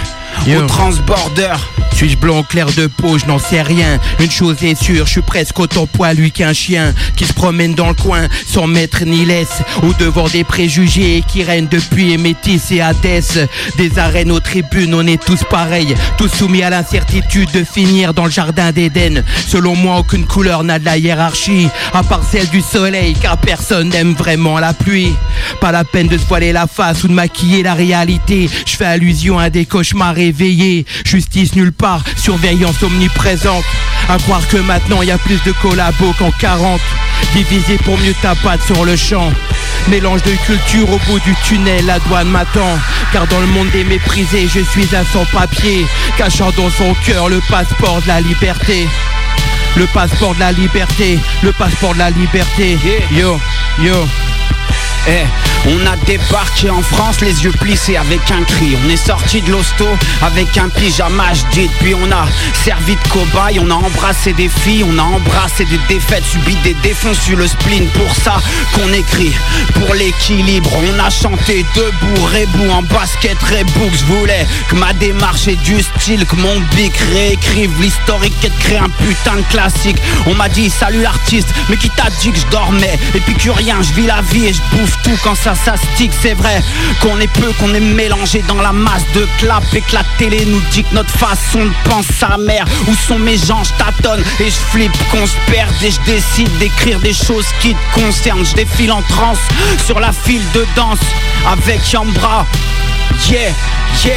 Yo. au transborder Suis-je blanc clair de peau, je n'en sais rien. Une chose est sûre, je suis presque autant poilu qu'un chien qui se promène dans le coin sans maître ni laisse ou devant des préjugés qui règnent depuis Métis et Hadès. Des arènes aux tribunes, on est tous pareils, tous soumis à l'incertitude de finir dans le jardin d'Éden. Selon moi, aucune couleur n'a de la hiérarchie, à part celle du soleil, car personne n'aime vraiment la pluie. Pas la peine de se la face ou de maquiller la réalité. Je fais allusion à des cauchemars Justice nulle part, surveillance omniprésente. À croire que maintenant y a plus de collabos qu'en 40. Divisé pour mieux tapater sur le champ. Mélange de culture au bout du tunnel, la douane m'attend. Car dans le monde des méprisés, je suis un sans-papier. Cachant dans son cœur le passeport de la liberté. Le passeport de la liberté, le passeport de la liberté. Yo, yo. Eh, on a débarqué en France les yeux plissés avec un cri. On est sorti de l'hosto avec un pyjama dit Puis on a servi de cobaye, on a embrassé des filles On a embrassé des défaites, subi des défonces sur le spleen. Pour ça qu'on écrit, pour l'équilibre On a chanté debout, rebou en basket, rebook Je voulais que ma démarche ait du style Que mon bic réécrive l'historique et de créer un putain de classique. On m'a dit salut l'artiste, mais qui t'a dit que je dormais? Épicurien, je vis la vie et je bouffe surtout quand ça s'astique. C'est vrai qu'on est peu, qu'on est mélangé dans la masse de clap et que la télé nous dit que notre façon de penser sa mère. Où sont mes gens, je tâtonne et je flippe qu'on se perde et je décide d'écrire des choses qui te concernent. Je défile en transe sur la file de danse avec Yambra. Yeah, yeah.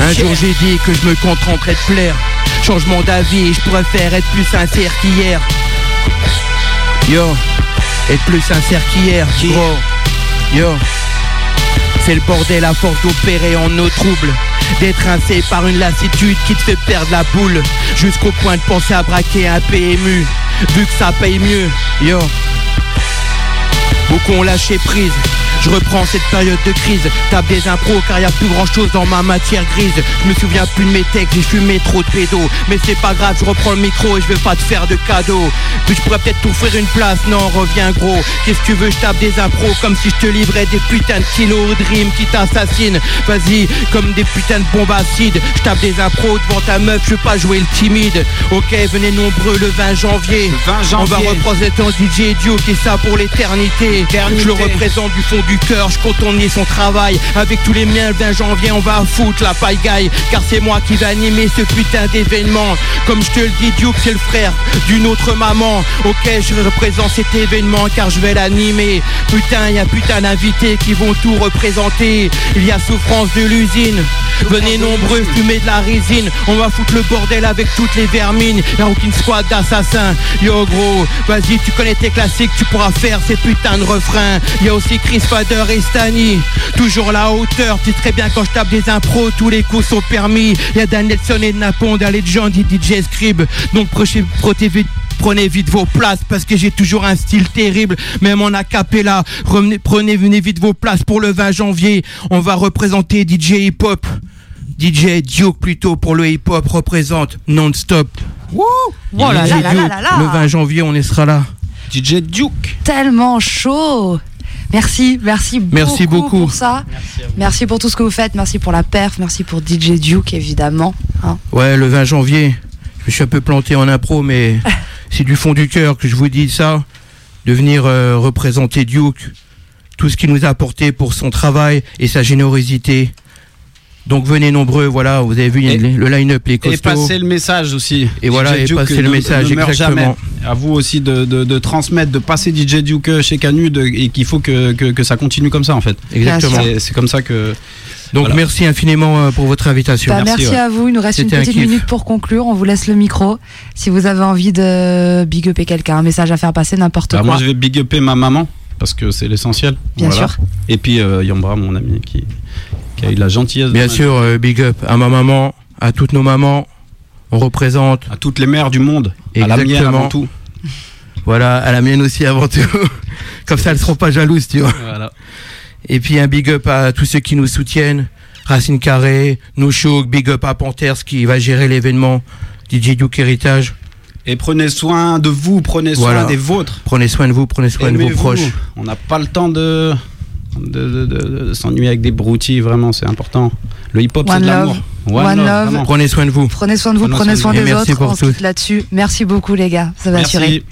Un yeah. jour j'ai dit que je me contenterais de plaire. Changement d'avis, je préfère être plus sincère qu'hier. Yo, être plus sincère qu'hier, gros. Yo, c'est le bordel à force d'opérer en nos troubles. D'être rincé par une lassitude qui te fait perdre la boule. Jusqu'au point de penser à braquer un PMU. Vu que ça paye mieux, yo. Beaucoup ont lâché prise. Je reprends cette période de crise, tape des impros car y a plus grand chose dans ma matière grise. Je me souviens plus de mes textes, j'ai fumé trop de pédos. Mais c'est pas grave, je reprends le micro et je vais pas te faire de cadeaux. Puis je pourrais peut-être t'offrir une place, non reviens gros. Qu'est-ce que tu veux, je tape des impros comme si je te livrais des putains de kilos de rimes qui t'assassinent. Vas-y, comme des putains de bombes acides. Je tape des impros devant ta meuf, je veux pas jouer le timide. Ok, venez nombreux le 20 janvier. 20 On va représenter en DJ Duke et ça pour l'éternité. Éternité. Je le représente du fond du cœur, je y son travail. Avec tous les miens, le 20 janvier, on va foutre la paille gaille. Car c'est moi qui vais animer ce putain d'événement. Comme je te le dis, Duke, c'est le frère d'une autre maman. Ok, je représente cet événement car je vais l'animer. Putain, y a putain d'invités qui vont tout représenter. Il y a souffrance de l'usine. Venez nombreux fumer de la résine. On va foutre le bordel avec toutes les vermines. Y'a aucune squad d'assassins. Yo gros, vas-y, tu connais tes classiques, tu pourras faire ces putains de refrains. Y a aussi Chris Fader et Stani. Toujours la hauteur, tu sais très bien quand je tape des impros, tous les coups sont permis. Y a Dan Nelson et Napon, gens dit DJ Scribe. Donc protégez- Prenez vite vos places parce que j'ai toujours un style terrible, même en acapella. Revenez, prenez, venez vite vos places pour le 20 janvier. On va représenter DJ Hip Hop. DJ Duke plutôt pour le hip hop représente non-stop. Oh là là DJ là là Duke, là là. Le 20 janvier, on y sera là. DJ Duke. Tellement chaud. Merci, merci, Merci beaucoup. pour ça. Merci, pour tout ce que vous faites. Merci pour la perf. Merci pour DJ Duke, évidemment. hein. Ouais, le 20 janvier. Je me suis un peu planté en impro, mais c'est du fond du cœur que je vous dis ça. De venir euh, représenter Duke, tout ce qu'il nous a apporté pour son travail et sa générosité. Donc venez nombreux, voilà, vous avez vu Et- le line-up, les Et costauds. passer le message aussi. Et voilà, DJ et Duke passer le ne- message, ne exactement. jamais. À vous aussi de, de- de transmettre, de passer DJ Duke chez Canu de- et qu'il faut que, que- que ça continue comme ça en fait. Exactement. C'est- C'est comme ça que. Donc Voilà. merci infiniment euh, pour votre invitation. Bah, merci, ouais. à vous. Il nous reste une un petite minute pour conclure. On vous laisse le micro. Si vous avez envie de big upper quelqu'un, un message à faire passer, n'importe Bah, quoi. moi je vais big upper ma maman parce que c'est l'essentiel. Bien sûr. Et puis euh, Yambra, mon ami, qui, qui a eu la gentillesse. de Bien sûr, euh, big up à ma maman, à toutes nos mamans. On représente, À toutes les mères du monde. À la mienne Exactement. avant tout. voilà, à la mienne aussi avant tout. Comme ça, elles seront pas jalouses, tu vois. Voilà. Et puis un big up à tous ceux qui nous soutiennent. Racine Carré, Nouchouk, big up à Panthers qui va gérer l'événement. DJ Duke Héritage. Et prenez soin de vous, prenez soin Voilà. des vôtres. Prenez soin de vous, prenez soin de vos proches. On n'a pas le temps de, de, de- de- de s'ennuyer avec des broutilles, vraiment, c'est important. Le hip-hop, c'est One de love. l'amour. One love. vraiment. Prenez soin de vous. Prenez soin de vous, prenez soin soin de des. Et merci autres. pour On se tout. là-dessus. Merci beaucoup, les gars. Ça va assurer. Merci.